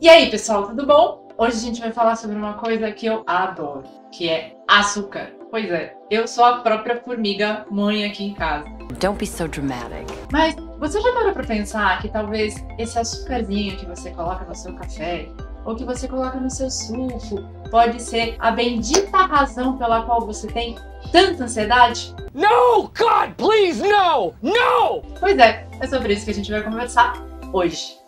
E aí, pessoal, tudo bom? Hoje a gente vai falar sobre uma coisa que eu adoro, que é açúcar. Pois é, eu sou a própria formiga mãe aqui em casa. Don't be so dramatic. Mas você já parou pra pensar que talvez esse açúcarzinho que você coloca no seu café ou que você coloca no seu suco pode ser a bendita razão pela qual você tem tanta ansiedade? No, God, please, no! No! Pois é, é sobre isso que a gente vai conversar hoje.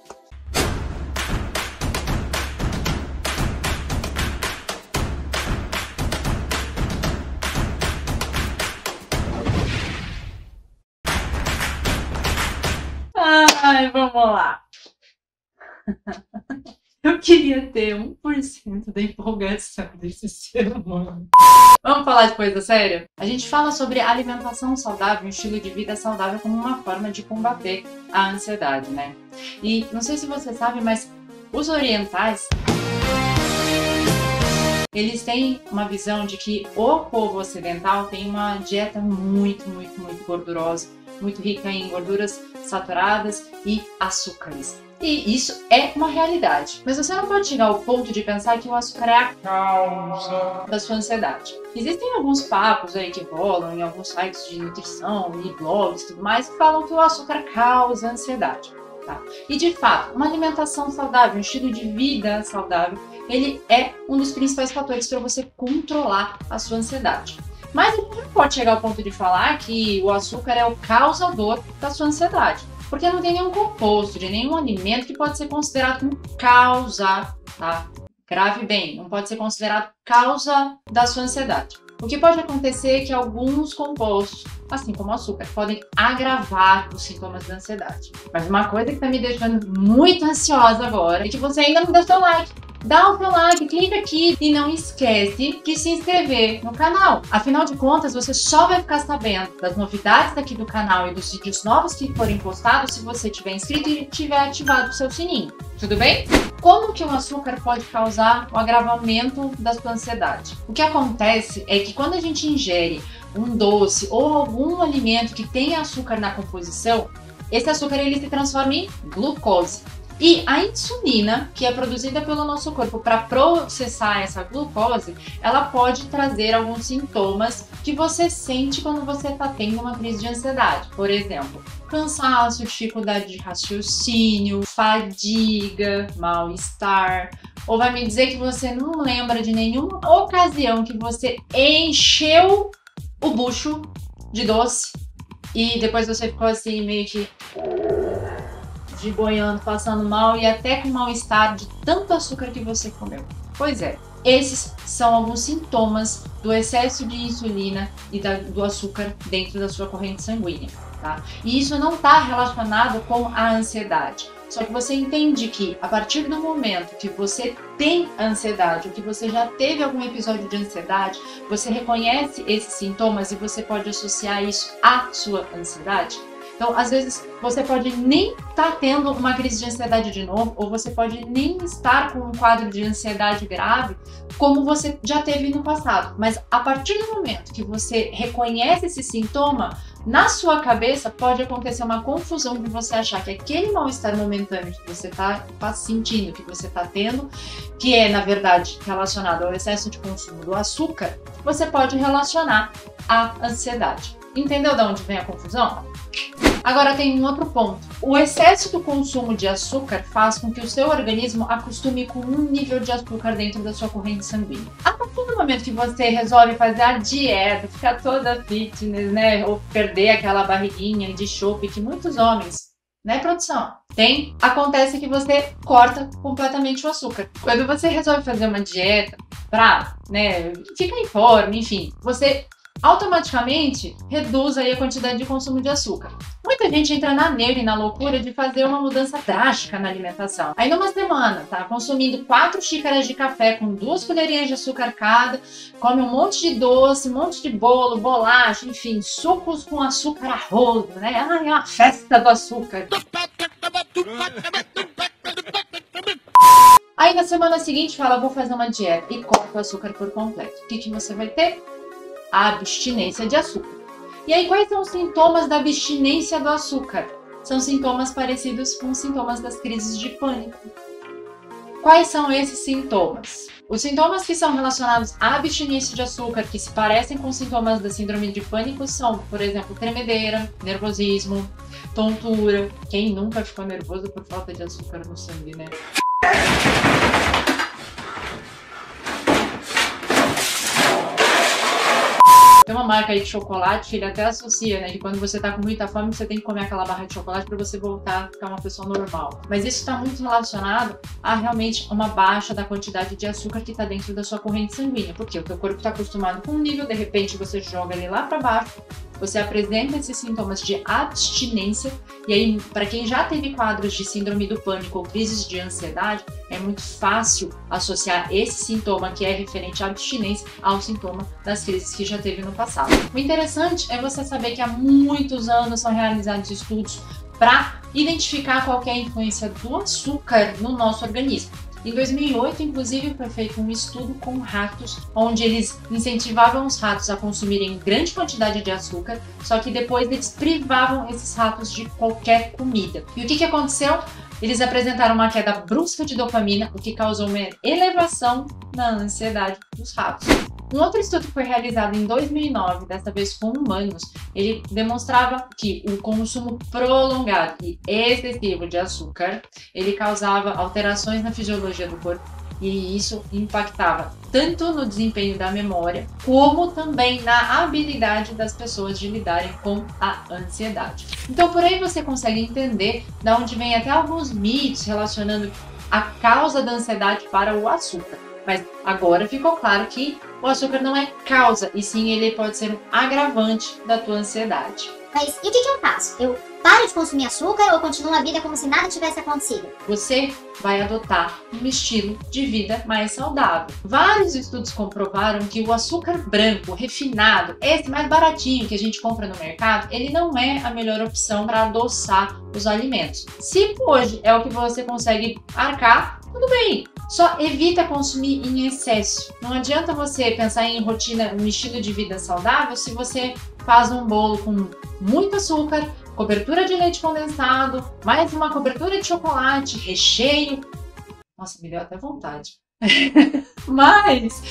Ai, vamos lá. Eu queria ter 1% da empolgação desse ser humano. Vamos falar de coisa séria? A gente fala sobre alimentação saudável, um estilo de vida saudável como uma forma de combater a ansiedade, né? E não sei se você sabe, mas os orientais eles têm uma visão de que o povo ocidental tem uma dieta muito, muito, muito gordurosa, muito rica em gorduras saturadas e açúcares. E isso é uma realidade. Mas você não pode chegar ao ponto de pensar que o açúcar é a causa da sua ansiedade. Existem alguns papos aí que rolam em alguns sites de nutrição e blogs e tudo mais que falam que o açúcar causa ansiedade. Tá? E de fato, uma alimentação saudável, um estilo de vida saudável, ele é um dos principais fatores para você controlar a sua ansiedade. Mas a gente não pode chegar ao ponto de falar que o açúcar é o causador da sua ansiedade porque não tem nenhum composto de nenhum alimento que pode ser considerado como causa, tá? Grave bem, não pode ser considerado causa da sua ansiedade. O que pode acontecer é que alguns compostos, assim como o açúcar, podem agravar os sintomas da ansiedade. Mas uma coisa que está me deixando muito ansiosa agora é que você ainda não deu seu like dá o seu like, clica aqui e não esquece de se inscrever no canal. Afinal de contas, você só vai ficar sabendo das novidades daqui do canal e dos vídeos novos que forem postados se você tiver inscrito e tiver ativado o seu sininho. Tudo bem? Como que o açúcar pode causar o agravamento da sua ansiedade? O que acontece é que quando a gente ingere um doce ou algum alimento que tem açúcar na composição, esse açúcar ele se transforma em glucose. E a insulina, que é produzida pelo nosso corpo para processar essa glucose, ela pode trazer alguns sintomas que você sente quando você está tendo uma crise de ansiedade. Por exemplo, cansaço, dificuldade de raciocínio, fadiga, mal-estar. Ou vai me dizer que você não lembra de nenhuma ocasião que você encheu o bucho de doce e depois você ficou assim meio que de boiando, passando mal e até com mal-estar de tanto açúcar que você comeu. Pois é, esses são alguns sintomas do excesso de insulina e da, do açúcar dentro da sua corrente sanguínea, tá? E isso não está relacionado com a ansiedade. Só que você entende que a partir do momento que você tem ansiedade, ou que você já teve algum episódio de ansiedade, você reconhece esses sintomas e você pode associar isso à sua ansiedade. Então, às vezes, você pode nem estar tá tendo uma crise de ansiedade de novo, ou você pode nem estar com um quadro de ansiedade grave, como você já teve no passado. Mas a partir do momento que você reconhece esse sintoma, na sua cabeça pode acontecer uma confusão de você achar que aquele mal-estar momentâneo que você está tá sentindo, que você está tendo, que é na verdade relacionado ao excesso de consumo do açúcar, você pode relacionar à ansiedade. Entendeu de onde vem a confusão? Agora tem um outro ponto. O excesso do consumo de açúcar faz com que o seu organismo acostume com um nível de açúcar dentro da sua corrente sanguínea. A partir do momento que você resolve fazer a dieta, ficar toda fitness, né, ou perder aquela barriguinha de chope que muitos homens né, produção? Tem. Acontece que você corta completamente o açúcar. Quando você resolve fazer uma dieta pra, né, ficar em forma, enfim, você automaticamente reduz aí a quantidade de consumo de açúcar. Muita gente entra na neura e na loucura de fazer uma mudança drástica na alimentação. Aí numa semana, tá consumindo quatro xícaras de café com duas colherinhas de açúcar cada, come um monte de doce, um monte de bolo, bolacha, enfim, sucos com açúcar a né? Ai, é uma festa do açúcar. Aí na semana seguinte fala, vou fazer uma dieta e corta o açúcar por completo. O que, que você vai ter? A abstinência de açúcar. E aí, quais são os sintomas da abstinência do açúcar? São sintomas parecidos com os sintomas das crises de pânico. quais são esses sintomas? Os sintomas que são relacionados à abstinência de açúcar, que se parecem com sintomas da síndrome de pânico, são, por exemplo, tremedeira, nervosismo, tontura. Quem nunca ficou nervoso por falta de açúcar no sangue, né? Tem uma marca aí de chocolate que ele até associa, né? Que quando você tá com muita fome, você tem que comer aquela barra de chocolate para você voltar a ficar uma pessoa normal. Mas isso está muito relacionado a realmente uma baixa da quantidade de açúcar que está dentro da sua corrente sanguínea. Porque o teu corpo está acostumado com um nível, de repente você joga ele lá para baixo, você apresenta esses sintomas de abstinência, e aí, para quem já teve quadros de síndrome do pânico ou crises de ansiedade, é muito fácil associar esse sintoma que é referente à abstinência ao sintoma das crises que já teve no passado. O interessante é você saber que há muitos anos são realizados estudos para identificar qualquer é influência do açúcar no nosso organismo. Em 2008, inclusive, foi feito um estudo com ratos, onde eles incentivavam os ratos a consumirem grande quantidade de açúcar, só que depois eles privavam esses ratos de qualquer comida. E o que, que aconteceu? Eles apresentaram uma queda brusca de dopamina, o que causou uma elevação na ansiedade dos ratos. Um outro estudo que foi realizado em 2009, dessa vez com humanos, ele demonstrava que o consumo prolongado e excessivo de açúcar, ele causava alterações na fisiologia do corpo e isso impactava tanto no desempenho da memória, como também na habilidade das pessoas de lidarem com a ansiedade. Então, por aí você consegue entender da onde vem até alguns mitos relacionando a causa da ansiedade para o açúcar. Mas agora ficou claro que o açúcar não é causa, e sim ele pode ser um agravante da tua ansiedade. Mas e o que, que eu faço? Eu paro de consumir açúcar ou continuo a vida como se nada tivesse acontecido? Você vai adotar um estilo de vida mais saudável. Vários estudos comprovaram que o açúcar branco, refinado, esse mais baratinho que a gente compra no mercado, ele não é a melhor opção para adoçar os alimentos. Se hoje é o que você consegue arcar, tudo bem. Só evita consumir em excesso. Não adianta você pensar em rotina, um estilo de vida saudável se você faz um bolo com muito açúcar, cobertura de leite condensado, mais uma cobertura de chocolate, recheio. Nossa, me deu até vontade. Mas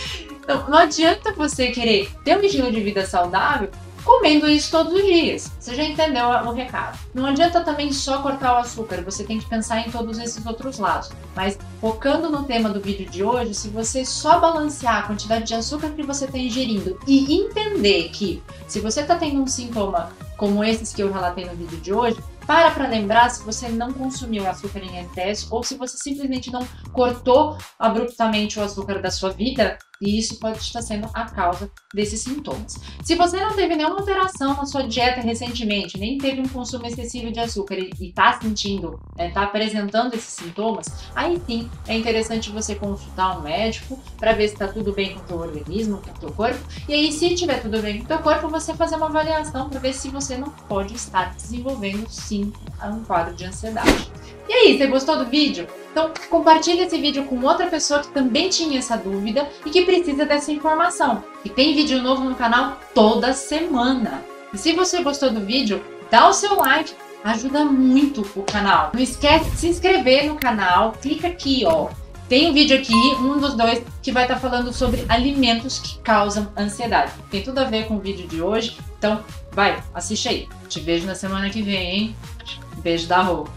não, não adianta você querer ter um estilo de vida saudável comendo isso todos os dias. Você já entendeu o recado. Não adianta também só cortar o açúcar, você tem que pensar em todos esses outros lados. Mas focando no tema do vídeo de hoje, se você só balancear a quantidade de açúcar que você está ingerindo e entender que se você está tendo um sintoma como esses que eu relatei no vídeo de hoje, para para lembrar se você não consumiu açúcar em excesso ou se você simplesmente não cortou abruptamente o açúcar da sua vida e isso pode estar sendo a causa desses sintomas. Se você não teve nenhuma alteração na sua dieta recentemente, nem teve um consumo excessivo de açúcar e está sentindo, está né, tá apresentando esses sintomas, aí sim é interessante você consultar um médico para ver se está tudo bem com o teu organismo, com o teu corpo. E aí, se tiver tudo bem com o teu corpo, você fazer uma avaliação para ver se você não pode estar desenvolvendo sim um quadro de ansiedade. E aí, você gostou do vídeo? Então compartilhe esse vídeo com outra pessoa que também tinha essa dúvida e que precisa dessa informação. E tem vídeo novo no canal toda semana. E se você gostou do vídeo, dá o seu like, ajuda muito o canal. Não esquece de se inscrever no canal, clica aqui, ó. Tem um vídeo aqui, um dos dois, que vai estar tá falando sobre alimentos que causam ansiedade. Tem tudo a ver com o vídeo de hoje, então vai, assiste aí. Te vejo na semana que vem, hein? Beijo da Rô.